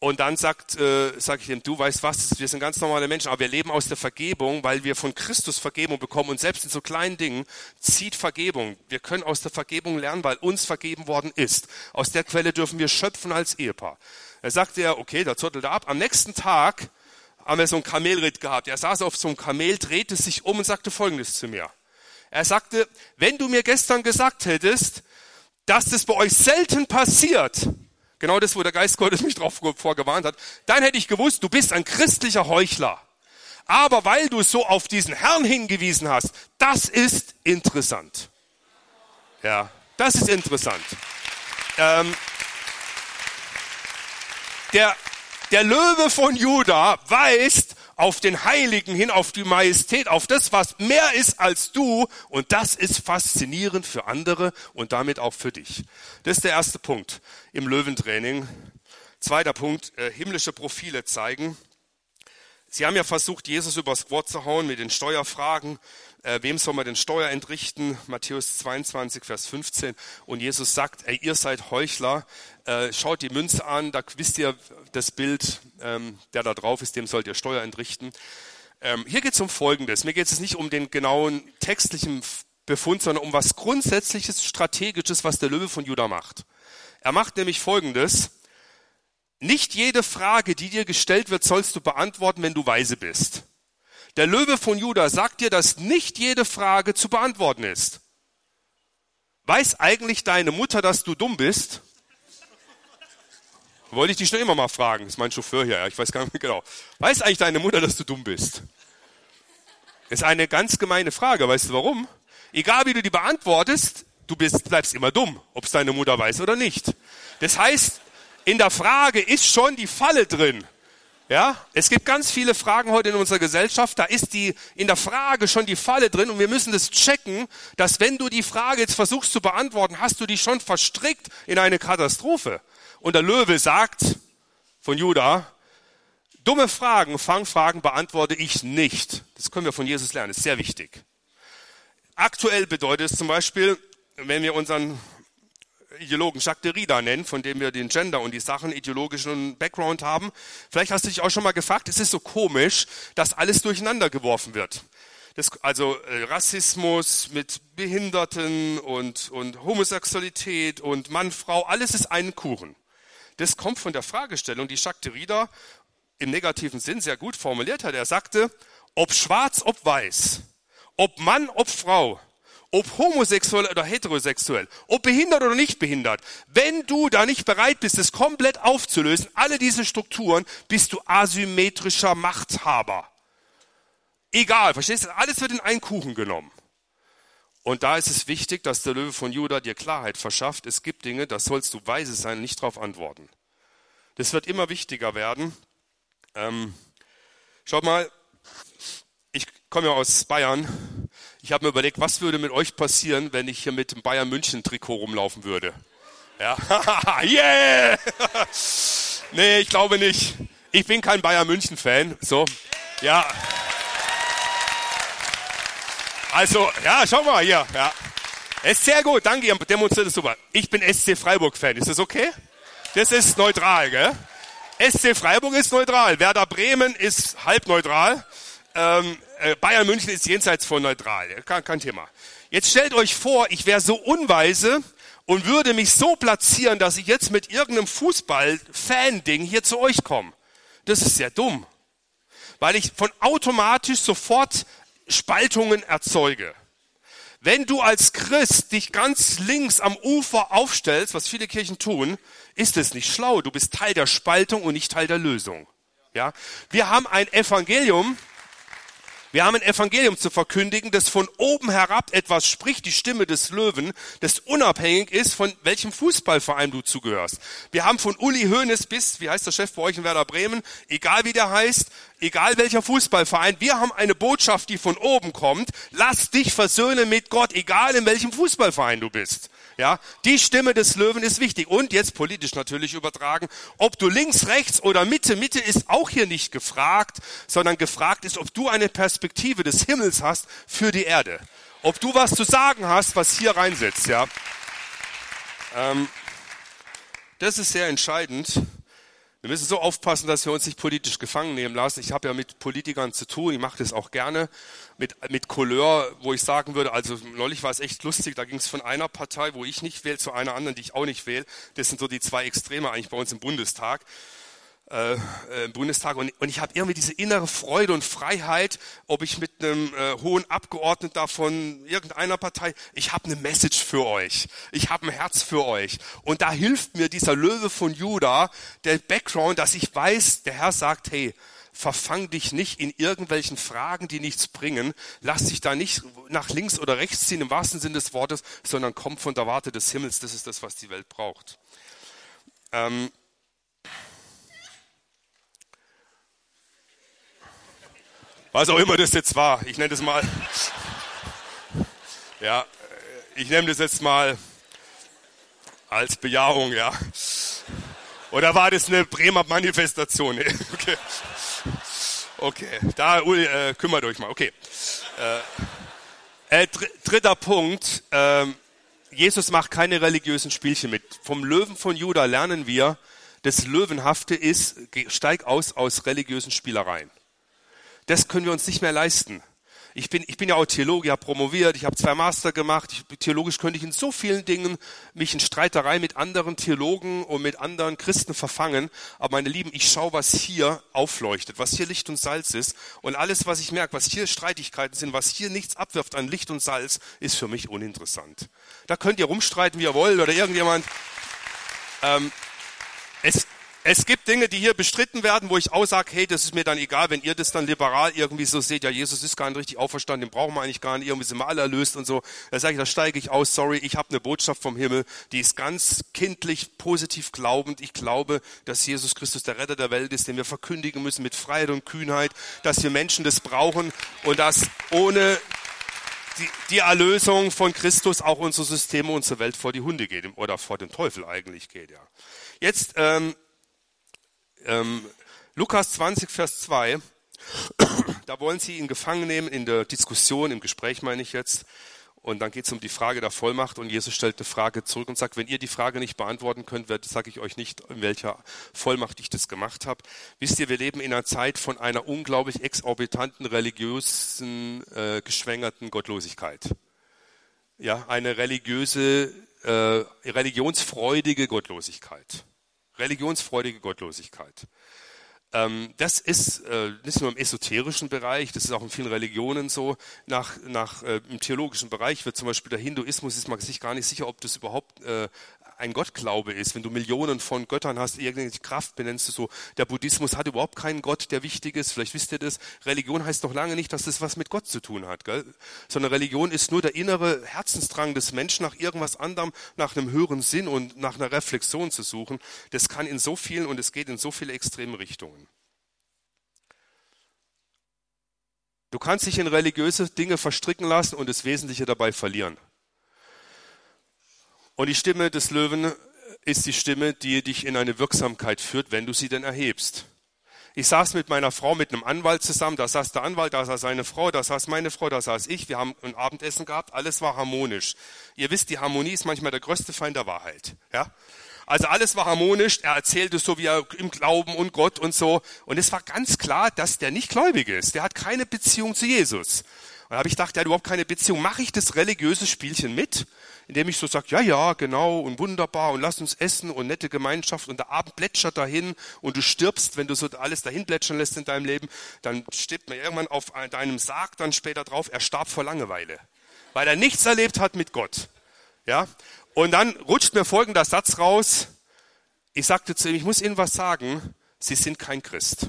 Und dann sagt, äh, sage ich ihm, du weißt was, wir sind ganz normale Menschen, aber wir leben aus der Vergebung, weil wir von Christus Vergebung bekommen und selbst in so kleinen Dingen zieht Vergebung. Wir können aus der Vergebung lernen, weil uns vergeben worden ist. Aus der Quelle dürfen wir schöpfen als Ehepaar. Er sagte ja, okay, da zottelte ab. Am nächsten Tag haben wir so einen Kamelritt gehabt. Er saß auf so einem Kamel, drehte sich um und sagte Folgendes zu mir. Er sagte, wenn du mir gestern gesagt hättest, dass das bei euch selten passiert, genau das, wo der Geist Gottes mich drauf vorgewarnt hat, dann hätte ich gewusst, du bist ein christlicher Heuchler. Aber weil du so auf diesen Herrn hingewiesen hast, das ist interessant. Ja, das ist interessant. Ähm, der, der Löwe von Juda weist auf den Heiligen hin, auf die Majestät, auf das, was mehr ist als du. Und das ist faszinierend für andere und damit auch für dich. Das ist der erste Punkt im Löwentraining. Zweiter Punkt, äh, himmlische Profile zeigen. Sie haben ja versucht, Jesus übers Wort zu hauen mit den Steuerfragen. Äh, wem soll man den Steuer entrichten? Matthäus 22, Vers 15. Und Jesus sagt, ey, ihr seid Heuchler. Äh, schaut die Münze an, da wisst ihr das Bild, ähm, der da drauf ist, dem sollt ihr Steuer entrichten. Ähm, hier geht es um Folgendes. Mir geht es nicht um den genauen textlichen Befund, sondern um was Grundsätzliches, Strategisches, was der Löwe von Judah macht. Er macht nämlich Folgendes. Nicht jede Frage, die dir gestellt wird, sollst du beantworten, wenn du weise bist. Der Löwe von Juda sagt dir, dass nicht jede Frage zu beantworten ist. Weiß eigentlich deine Mutter, dass du dumm bist? Wollte ich dich schon immer mal fragen. Das ist mein Chauffeur hier. Ich weiß gar nicht mehr genau. Weiß eigentlich deine Mutter, dass du dumm bist? Ist eine ganz gemeine Frage. Weißt du warum? Egal wie du die beantwortest, du bist, bleibst immer dumm, ob es deine Mutter weiß oder nicht. Das heißt, in der Frage ist schon die Falle drin. Ja, es gibt ganz viele Fragen heute in unserer Gesellschaft, da ist die in der Frage schon die Falle drin und wir müssen das checken, dass wenn du die Frage jetzt versuchst zu beantworten, hast du dich schon verstrickt in eine Katastrophe. Und der Löwe sagt von Judah, dumme Fragen, Fangfragen beantworte ich nicht. Das können wir von Jesus lernen, ist sehr wichtig. Aktuell bedeutet es zum Beispiel, wenn wir unseren Ideologen Jacques Derrida nennen, von dem wir den Gender und die Sachen ideologischen Background haben. Vielleicht hast du dich auch schon mal gefragt, es ist so komisch, dass alles durcheinander geworfen wird. Das, also äh, Rassismus mit Behinderten und, und Homosexualität und Mann, Frau, alles ist ein Kuchen. Das kommt von der Fragestellung, die Jacques Derrida im negativen Sinn sehr gut formuliert hat. Er sagte, ob schwarz, ob weiß, ob Mann, ob Frau, ob homosexuell oder heterosexuell, ob behindert oder nicht behindert, wenn du da nicht bereit bist, es komplett aufzulösen, alle diese Strukturen, bist du asymmetrischer Machthaber. Egal, verstehst du? Alles wird in einen Kuchen genommen. Und da ist es wichtig, dass der Löwe von Juda dir Klarheit verschafft. Es gibt Dinge, da sollst du weise sein, nicht darauf antworten. Das wird immer wichtiger werden. Ähm, schaut mal, ich komme ja aus Bayern ich habe mir überlegt, was würde mit euch passieren, wenn ich hier mit dem Bayern München Trikot rumlaufen würde? Ja, [LAUGHS] yeah! [LAUGHS] nee, ich glaube nicht. Ich bin kein Bayern München Fan. So, ja. Also, ja, schau mal hier. Ja. ist sehr gut, danke, ihr demonstriert es super. Ich bin SC Freiburg Fan. Ist das okay? Das ist neutral, gell? SC Freiburg ist neutral. Werder Bremen ist halb neutral. Ähm, äh, Bayern München ist jenseits von neutral, kein, kein Thema. Jetzt stellt euch vor, ich wäre so unweise und würde mich so platzieren, dass ich jetzt mit irgendeinem Fußball-Fan-Ding hier zu euch komme. Das ist sehr dumm, weil ich von automatisch sofort Spaltungen erzeuge. Wenn du als Christ dich ganz links am Ufer aufstellst, was viele Kirchen tun, ist es nicht schlau. Du bist Teil der Spaltung und nicht Teil der Lösung. Ja? Wir haben ein Evangelium, wir haben ein Evangelium zu verkündigen, das von oben herab etwas spricht, die Stimme des Löwen, das unabhängig ist, von welchem Fußballverein du zugehörst. Wir haben von Uli Hoeneß bis, wie heißt der Chef bei euch in Werder Bremen, egal wie der heißt, egal welcher Fußballverein, wir haben eine Botschaft, die von oben kommt. Lass dich versöhnen mit Gott, egal in welchem Fußballverein du bist. Ja, die Stimme des Löwen ist wichtig. Und jetzt politisch natürlich übertragen, ob du links, rechts oder Mitte, Mitte ist auch hier nicht gefragt, sondern gefragt ist, ob du eine Perspektive des Himmels hast für die Erde. Ob du was zu sagen hast, was hier reinsetzt, ja. Ähm, das ist sehr entscheidend. Wir müssen so aufpassen, dass wir uns nicht politisch gefangen nehmen lassen. Ich habe ja mit Politikern zu tun, ich mache das auch gerne, mit, mit Couleur, wo ich sagen würde, also neulich war es echt lustig, da ging es von einer Partei, wo ich nicht wähle, zu einer anderen, die ich auch nicht wähle. Das sind so die zwei Extreme eigentlich bei uns im Bundestag äh, äh, im Bundestag und, und ich habe irgendwie diese innere Freude und Freiheit, ob ich mit einem äh, hohen Abgeordneten da von irgendeiner Partei, ich habe eine Message für euch, ich habe ein Herz für euch und da hilft mir dieser Löwe von Juda, der Background, dass ich weiß, der Herr sagt, hey, verfang dich nicht in irgendwelchen Fragen, die nichts bringen. Lass dich da nicht nach links oder rechts ziehen im wahrsten Sinne des Wortes, sondern komm von der Warte des Himmels. Das ist das, was die Welt braucht. Ähm was auch immer das jetzt war. Ich nenne das mal. Ja, ich nehme das jetzt mal als Bejahung, ja. Oder war das eine Bremer Manifestation? [LAUGHS] Okay. Okay, da äh, kümmert euch mal. Okay. Äh, äh, dr dritter Punkt. Äh, Jesus macht keine religiösen Spielchen mit. Vom Löwen von Juda lernen wir, das Löwenhafte ist, steig aus aus religiösen Spielereien. Das können wir uns nicht mehr leisten ich bin, ich bin ja auch Theologe, habe promoviert, ich habe zwei Master gemacht. Ich, theologisch könnte ich in so vielen Dingen mich in Streiterei mit anderen Theologen und mit anderen Christen verfangen. Aber meine Lieben, ich schaue, was hier aufleuchtet, was hier Licht und Salz ist. Und alles, was ich merke, was hier Streitigkeiten sind, was hier nichts abwirft an Licht und Salz, ist für mich uninteressant. Da könnt ihr rumstreiten, wie ihr wollt, oder irgendjemand. Ähm, es, es gibt Dinge, die hier bestritten werden, wo ich auch sage, hey, das ist mir dann egal, wenn ihr das dann liberal irgendwie so seht, ja, Jesus ist gar nicht richtig auferstanden, den brauchen wir eigentlich gar nicht, irgendwie sind wir alle erlöst und so. Da sage ich, da steige ich aus, sorry, ich habe eine Botschaft vom Himmel, die ist ganz kindlich, positiv glaubend. Ich glaube, dass Jesus Christus der Retter der Welt ist, den wir verkündigen müssen mit Freiheit und Kühnheit, dass wir Menschen das brauchen und dass ohne die, Erlösung von Christus auch unsere Systeme, unsere Welt vor die Hunde geht oder vor den Teufel eigentlich geht. Ja. Jetzt ähm, ähm, Lukas 20, Vers 2, da wollen sie ihn gefangen nehmen in der Diskussion, im Gespräch meine ich jetzt. Und dann geht es um die Frage der Vollmacht und Jesus stellt eine Frage zurück und sagt, wenn ihr die Frage nicht beantworten könnt, sage ich euch nicht, in welcher Vollmacht ich das gemacht habe. Wisst ihr, wir leben in einer Zeit von einer unglaublich exorbitanten, religiösen, äh, geschwängerten Gottlosigkeit. Ja, eine religiöse, äh, religionsfreudige Gottlosigkeit religionsfreudige Gottlosigkeit. Ähm, das ist äh, nicht nur im esoterischen Bereich, das ist auch in vielen Religionen so. Nach, nach äh, im theologischen Bereich wird zum Beispiel der Hinduismus ist man sich gar nicht sicher, ob das überhaupt äh, ein Gottglaube ist, wenn du Millionen von Göttern hast, irgendeine Kraft benennst du so. Der Buddhismus hat überhaupt keinen Gott, der wichtig ist. Vielleicht wisst ihr das. Religion heißt noch lange nicht, dass das was mit Gott zu tun hat, gell? sondern Religion ist nur der innere Herzensdrang des Menschen nach irgendwas anderem, nach einem höheren Sinn und nach einer Reflexion zu suchen. Das kann in so vielen und es geht in so viele extreme Richtungen. Du kannst dich in religiöse Dinge verstricken lassen und das Wesentliche dabei verlieren. Und die Stimme des Löwen ist die Stimme, die dich in eine Wirksamkeit führt, wenn du sie denn erhebst. Ich saß mit meiner Frau, mit einem Anwalt zusammen, da saß der Anwalt, da saß seine Frau, da saß meine Frau, da saß ich, wir haben ein Abendessen gehabt, alles war harmonisch. Ihr wisst, die Harmonie ist manchmal der größte Feind der Wahrheit. Ja? Also alles war harmonisch, er erzählte so, wie er im Glauben und Gott und so. Und es war ganz klar, dass der nicht gläubig ist. Der hat keine Beziehung zu Jesus. Und da habe ich gedacht, der hat überhaupt keine Beziehung. Mache ich das religiöse Spielchen mit? Indem ich so sage, ja, ja, genau und wunderbar und lass uns essen und nette Gemeinschaft und der Abend plätschert dahin und du stirbst, wenn du so alles dahin plätschern lässt in deinem Leben, dann stirbt man irgendwann auf deinem Sarg dann später drauf, er starb vor Langeweile, weil er nichts erlebt hat mit Gott. Ja? Und dann rutscht mir folgender Satz raus. Ich sagte zu ihm, ich muss Ihnen was sagen, Sie sind kein Christ.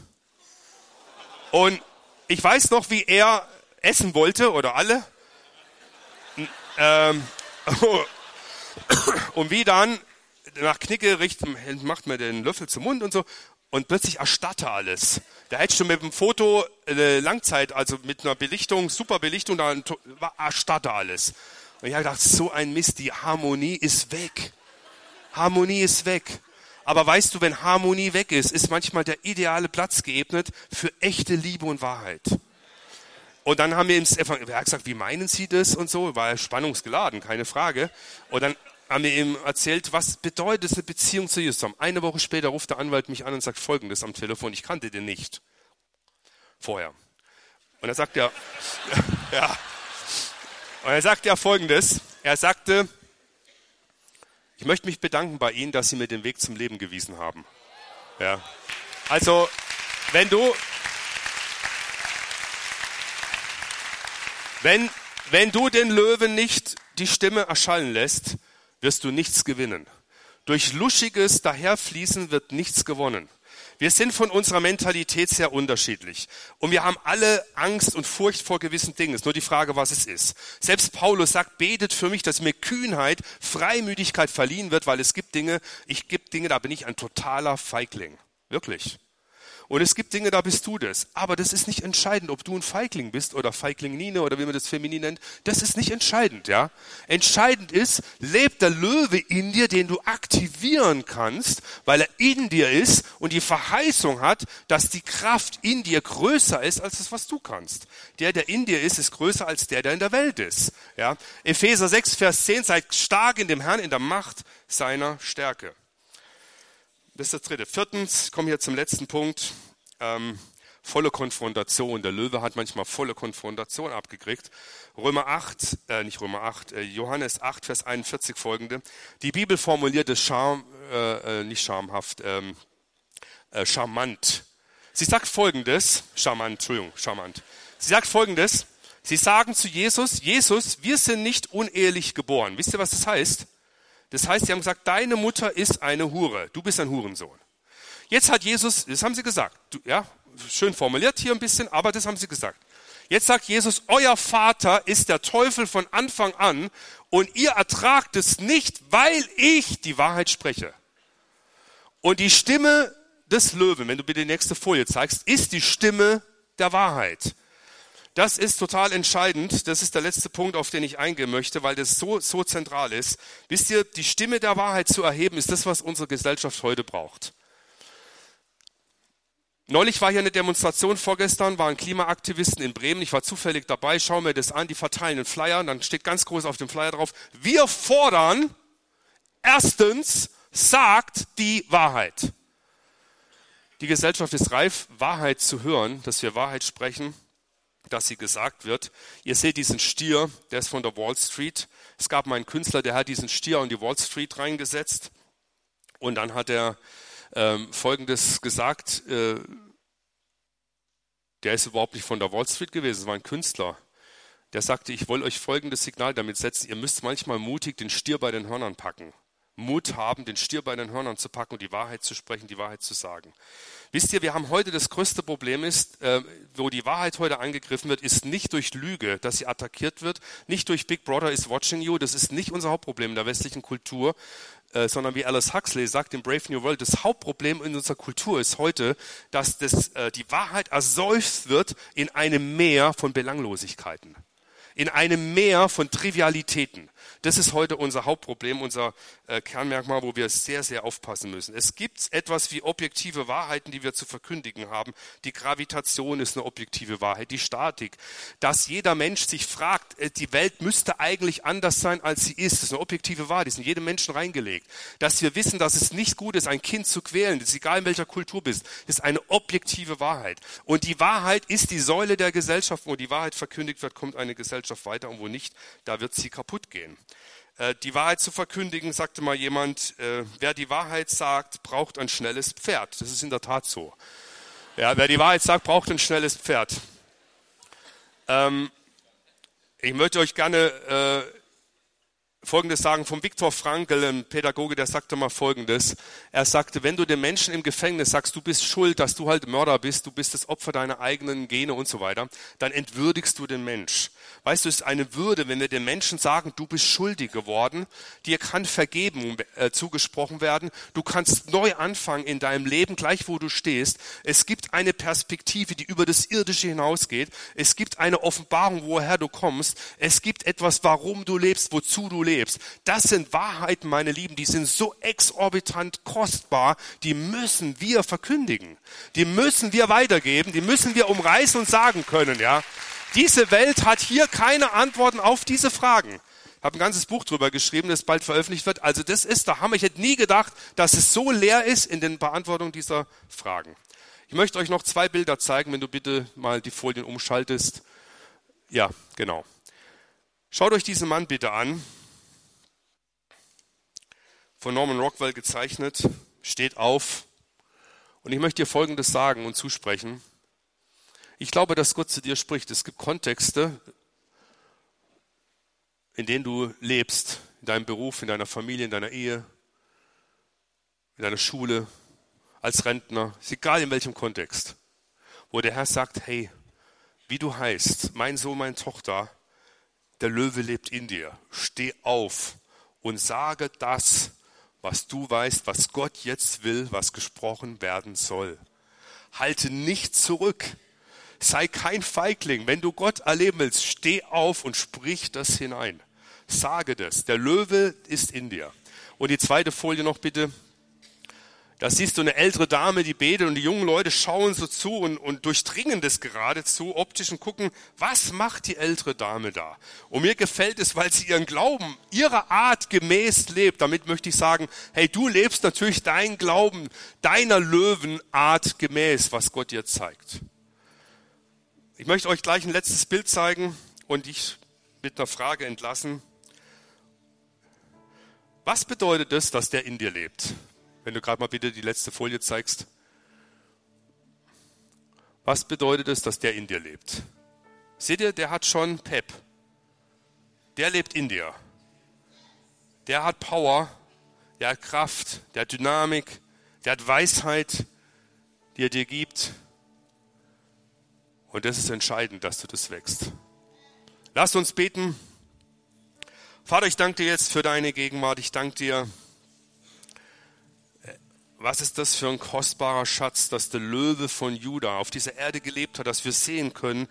Und ich weiß noch, wie er essen wollte oder alle. Ähm, [COUGHS] und wie dann nach Knicke richtet, macht man den Löffel zum Mund und so und plötzlich erstarrt er alles. Da hättest du mit dem Foto äh, Langzeit, also mit einer Belichtung, super Belichtung, dann erstarrt er alles. Und ich habe gedacht, so ein Mist, die Harmonie ist weg. Harmonie ist weg. Aber weißt du, wenn Harmonie weg ist, ist manchmal der ideale Platz geebnet für echte Liebe und Wahrheit. Und dann haben wir ihm gesagt, wie meinen Sie das und so, war spannungsgeladen, keine Frage. Und dann haben wir ihm erzählt, was bedeutet eine Beziehung zu Jesus. Eine Woche später ruft der Anwalt mich an und sagt Folgendes am Telefon, ich kannte den nicht. Vorher. Und er sagt ja, [LAUGHS] ja. Und er sagt ja Folgendes, er sagte, ich möchte mich bedanken bei Ihnen, dass Sie mir den Weg zum Leben gewiesen haben. Ja. Also, wenn du, Wenn, wenn du den Löwen nicht die Stimme erschallen lässt, wirst du nichts gewinnen. Durch luschiges Daherfließen wird nichts gewonnen. Wir sind von unserer Mentalität sehr unterschiedlich. Und wir haben alle Angst und Furcht vor gewissen Dingen. Es ist nur die Frage, was es ist. Selbst Paulus sagt, betet für mich, dass mir Kühnheit, Freimütigkeit verliehen wird, weil es gibt Dinge, ich gibt Dinge, da bin ich ein totaler Feigling. Wirklich. Und es gibt Dinge, da bist du das. Aber das ist nicht entscheidend, ob du ein Feigling bist oder Feiglingnine oder wie man das feminin nennt. Das ist nicht entscheidend, ja. Entscheidend ist, lebt der Löwe in dir, den du aktivieren kannst, weil er in dir ist und die Verheißung hat, dass die Kraft in dir größer ist als das, was du kannst. Der, der in dir ist, ist größer als der, der in der Welt ist, ja. Epheser 6, Vers 10, seid stark in dem Herrn, in der Macht seiner Stärke. Das ist das dritte. Viertens, kommen wir zum letzten Punkt. Ähm, volle Konfrontation. Der Löwe hat manchmal volle Konfrontation abgekriegt. Römer 8, äh, nicht Römer 8, äh, Johannes 8, Vers 41 folgende. Die Bibel formuliert es charm, äh, äh, nicht schamhaft, ähm, äh, charmant. Sie sagt folgendes, charmant, Entschuldigung, charmant. Sie sagt folgendes, sie sagen zu Jesus, Jesus, wir sind nicht unehelich geboren. Wisst ihr, was das heißt? Das heißt, sie haben gesagt, deine Mutter ist eine Hure, du bist ein Hurensohn. Jetzt hat Jesus, das haben sie gesagt, du, ja, schön formuliert hier ein bisschen, aber das haben sie gesagt. Jetzt sagt Jesus, euer Vater ist der Teufel von Anfang an und ihr ertragt es nicht, weil ich die Wahrheit spreche. Und die Stimme des Löwen, wenn du bitte die nächste Folie zeigst, ist die Stimme der Wahrheit. Das ist total entscheidend. Das ist der letzte Punkt, auf den ich eingehen möchte, weil das so, so zentral ist. Wisst ihr, die Stimme der Wahrheit zu erheben, ist das, was unsere Gesellschaft heute braucht. Neulich war hier eine Demonstration, vorgestern waren Klimaaktivisten in Bremen. Ich war zufällig dabei, schau mir das an, die verteilen einen Flyer, und dann steht ganz groß auf dem Flyer drauf, wir fordern, erstens, sagt die Wahrheit. Die Gesellschaft ist reif, Wahrheit zu hören, dass wir Wahrheit sprechen dass sie gesagt wird. Ihr seht diesen Stier, der ist von der Wall Street. Es gab mal einen Künstler, der hat diesen Stier in die Wall Street reingesetzt. Und dann hat er ähm, Folgendes gesagt. Äh, der ist überhaupt nicht von der Wall Street gewesen, es war ein Künstler. Der sagte, ich will euch folgendes Signal damit setzen. Ihr müsst manchmal mutig den Stier bei den Hörnern packen. Mut haben, den Stier bei den Hörnern zu packen und die Wahrheit zu sprechen, die Wahrheit zu sagen. Wisst ihr, wir haben heute das größte Problem ist, äh, wo die Wahrheit heute angegriffen wird, ist nicht durch Lüge, dass sie attackiert wird, nicht durch Big Brother is watching you, das ist nicht unser Hauptproblem in der westlichen Kultur, äh, sondern wie Alice Huxley sagt in Brave New World, das Hauptproblem in unserer Kultur ist heute, dass das, äh, die Wahrheit ersäuft wird in einem Meer von Belanglosigkeiten, in einem Meer von Trivialitäten. Das ist heute unser Hauptproblem, unser äh, Kernmerkmal, wo wir sehr, sehr aufpassen müssen. Es gibt etwas wie objektive Wahrheiten, die wir zu verkündigen haben. Die Gravitation ist eine objektive Wahrheit, die Statik. Dass jeder Mensch sich fragt, äh, die Welt müsste eigentlich anders sein, als sie ist. Ist eine objektive Wahrheit, die ist in jedem Menschen reingelegt. Dass wir wissen, dass es nicht gut ist, ein Kind zu quälen, das ist egal in welcher Kultur bist, ist eine objektive Wahrheit. Und die Wahrheit ist die Säule der Gesellschaft. Wo die Wahrheit verkündigt wird, kommt eine Gesellschaft weiter und wo nicht, da wird sie kaputt gehen. Äh, die Wahrheit zu verkündigen, sagte mal jemand, äh, wer die Wahrheit sagt, braucht ein schnelles Pferd. Das ist in der Tat so. Ja, wer die Wahrheit sagt, braucht ein schnelles Pferd. Ähm, ich möchte euch gerne äh, Folgendes sagen vom Viktor Frankl, ein Pädagoge, der sagte mal Folgendes. Er sagte, wenn du den Menschen im Gefängnis sagst, du bist schuld, dass du halt Mörder bist, du bist das Opfer deiner eigenen Gene und so weiter, dann entwürdigst du den Mensch. Weißt du, es ist eine Würde, wenn wir den Menschen sagen, du bist schuldig geworden, dir kann Vergebung äh, zugesprochen werden, du kannst neu anfangen in deinem Leben, gleich wo du stehst. Es gibt eine Perspektive, die über das Irdische hinausgeht. Es gibt eine Offenbarung, woher du kommst. Es gibt etwas, warum du lebst, wozu du lebst. Das sind Wahrheiten, meine Lieben, die sind so exorbitant kostbar, die müssen wir verkündigen. Die müssen wir weitergeben, die müssen wir umreißen und sagen können, ja. Diese Welt hat hier keine Antworten auf diese Fragen. Ich habe ein ganzes Buch drüber geschrieben, das bald veröffentlicht wird. Also das ist der Hammer. Ich hätte nie gedacht, dass es so leer ist in den Beantwortungen dieser Fragen. Ich möchte euch noch zwei Bilder zeigen, wenn du bitte mal die Folien umschaltest. Ja, genau. Schaut euch diesen Mann bitte an. Von Norman Rockwell gezeichnet, steht auf. Und ich möchte dir Folgendes sagen und zusprechen. Ich glaube, dass Gott zu dir spricht. Es gibt Kontexte, in denen du lebst, in deinem Beruf, in deiner Familie, in deiner Ehe, in deiner Schule, als Rentner, ist egal in welchem Kontext, wo der Herr sagt, hey, wie du heißt, mein Sohn, meine Tochter, der Löwe lebt in dir. Steh auf und sage das, was du weißt, was Gott jetzt will, was gesprochen werden soll. Halte nicht zurück. Sei kein Feigling. Wenn du Gott erleben willst, steh auf und sprich das hinein. Sage das. Der Löwe ist in dir. Und die zweite Folie noch bitte. Da siehst du eine ältere Dame, die betet und die jungen Leute schauen so zu und, und durchdringen das geradezu optisch und gucken, was macht die ältere Dame da? Und mir gefällt es, weil sie ihren Glauben ihrer Art gemäß lebt. Damit möchte ich sagen, hey, du lebst natürlich deinen Glauben deiner Löwenart gemäß, was Gott dir zeigt. Ich möchte euch gleich ein letztes Bild zeigen und dich mit einer Frage entlassen. Was bedeutet es, dass der in dir lebt? Wenn du gerade mal bitte die letzte Folie zeigst. Was bedeutet es, dass der in dir lebt? Seht ihr, der hat schon Pep. Der lebt in dir. Der hat Power, der hat Kraft, der hat Dynamik, der hat Weisheit, die er dir gibt. Und das ist entscheidend, dass du das wächst. Lass uns beten. Vater, ich danke dir jetzt für deine Gegenwart. Ich danke dir was ist das für ein kostbarer Schatz, dass der Löwe von Juda auf dieser Erde gelebt hat, dass wir sehen können,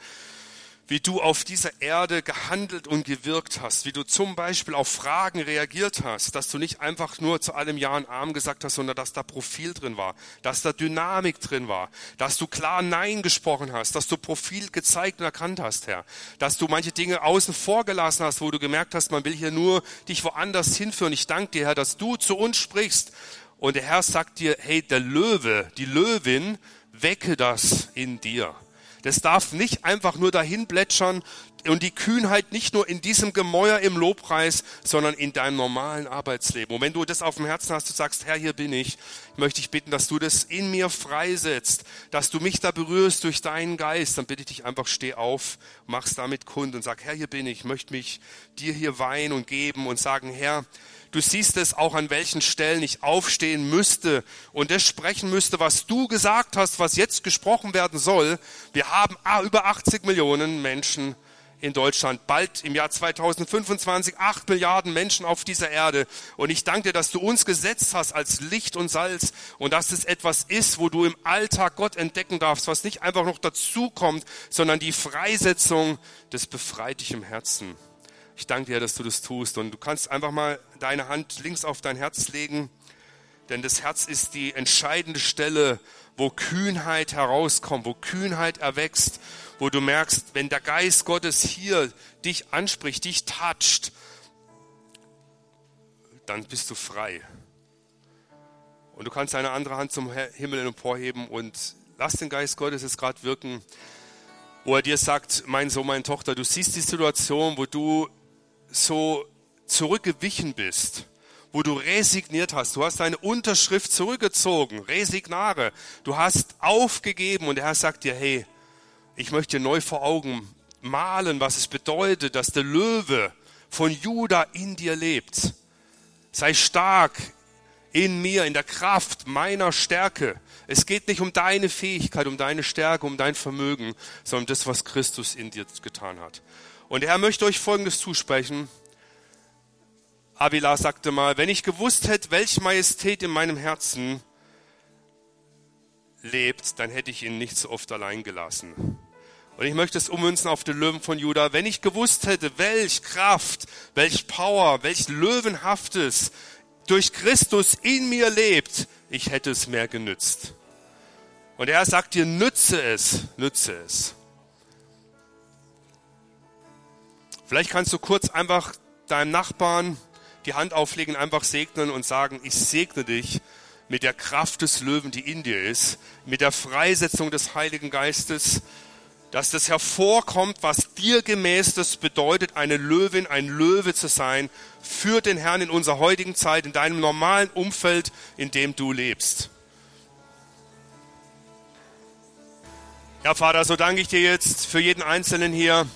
wie du auf dieser Erde gehandelt und gewirkt hast, wie du zum Beispiel auf Fragen reagiert hast, dass du nicht einfach nur zu allem Ja und Arm gesagt hast, sondern dass da Profil drin war, dass da Dynamik drin war, dass du klar Nein gesprochen hast, dass du Profil gezeigt und erkannt hast, Herr, dass du manche Dinge außen vor gelassen hast, wo du gemerkt hast, man will hier nur dich woanders hinführen. Ich danke dir, Herr, dass du zu uns sprichst und der Herr sagt dir, hey, der Löwe, die Löwin, wecke das in dir. Das darf nicht einfach nur dahin plätschern und die Kühnheit nicht nur in diesem Gemäuer im Lobpreis, sondern in deinem normalen Arbeitsleben. Und wenn du das auf dem Herzen hast, du sagst, Herr, hier bin ich, möchte ich bitten, dass du das in mir freisetzt, dass du mich da berührst durch deinen Geist, dann bitte ich dich einfach, steh auf, mach's damit kund und sag, Herr, hier bin ich, möchte mich dir hier weihen und geben und sagen, Herr, Du siehst es auch, an welchen Stellen ich aufstehen müsste und das sprechen müsste, was du gesagt hast, was jetzt gesprochen werden soll. Wir haben über 80 Millionen Menschen in Deutschland, bald im Jahr 2025 8 Milliarden Menschen auf dieser Erde. Und ich danke dir, dass du uns gesetzt hast als Licht und Salz und dass es etwas ist, wo du im Alltag Gott entdecken darfst, was nicht einfach noch dazukommt, sondern die Freisetzung des befreit dich im Herzen. Ich danke dir, dass du das tust. Und du kannst einfach mal deine Hand links auf dein Herz legen, denn das Herz ist die entscheidende Stelle, wo Kühnheit herauskommt, wo Kühnheit erwächst, wo du merkst, wenn der Geist Gottes hier dich anspricht, dich toucht, dann bist du frei. Und du kannst deine andere Hand zum Himmel emporheben und lass den Geist Gottes jetzt gerade wirken, wo er dir sagt, mein Sohn, meine Tochter, du siehst die Situation, wo du so zurückgewichen bist, wo du resigniert hast, du hast deine Unterschrift zurückgezogen, resignare, du hast aufgegeben und der Herr sagt dir, hey, ich möchte neu vor Augen malen, was es bedeutet, dass der Löwe von Juda in dir lebt. Sei stark in mir, in der Kraft meiner Stärke. Es geht nicht um deine Fähigkeit, um deine Stärke, um dein Vermögen, sondern um das, was Christus in dir getan hat. Und der Herr möchte euch Folgendes zusprechen. Avila sagte mal, wenn ich gewusst hätte, welche Majestät in meinem Herzen lebt, dann hätte ich ihn nicht so oft allein gelassen. Und ich möchte es ummünzen auf den Löwen von Juda. Wenn ich gewusst hätte, welch Kraft, welch Power, welch Löwenhaftes durch Christus in mir lebt, ich hätte es mehr genützt. Und er sagt dir, nütze es, nütze es. Vielleicht kannst du kurz einfach deinem Nachbarn die Hand auflegen, einfach segnen und sagen, ich segne dich mit der Kraft des Löwen, die in dir ist, mit der Freisetzung des Heiligen Geistes, dass das hervorkommt, was dir gemäß das bedeutet, eine Löwin, ein Löwe zu sein, für den Herrn in unserer heutigen Zeit, in deinem normalen Umfeld, in dem du lebst. Ja, Vater, so danke ich dir jetzt für jeden Einzelnen hier,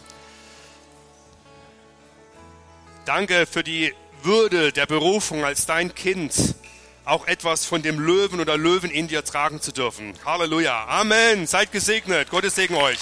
Danke für die Würde der Berufung als dein Kind, auch etwas von dem Löwen oder Löwen in dir tragen zu dürfen. Halleluja. Amen. Seid gesegnet. Gottes Segen euch.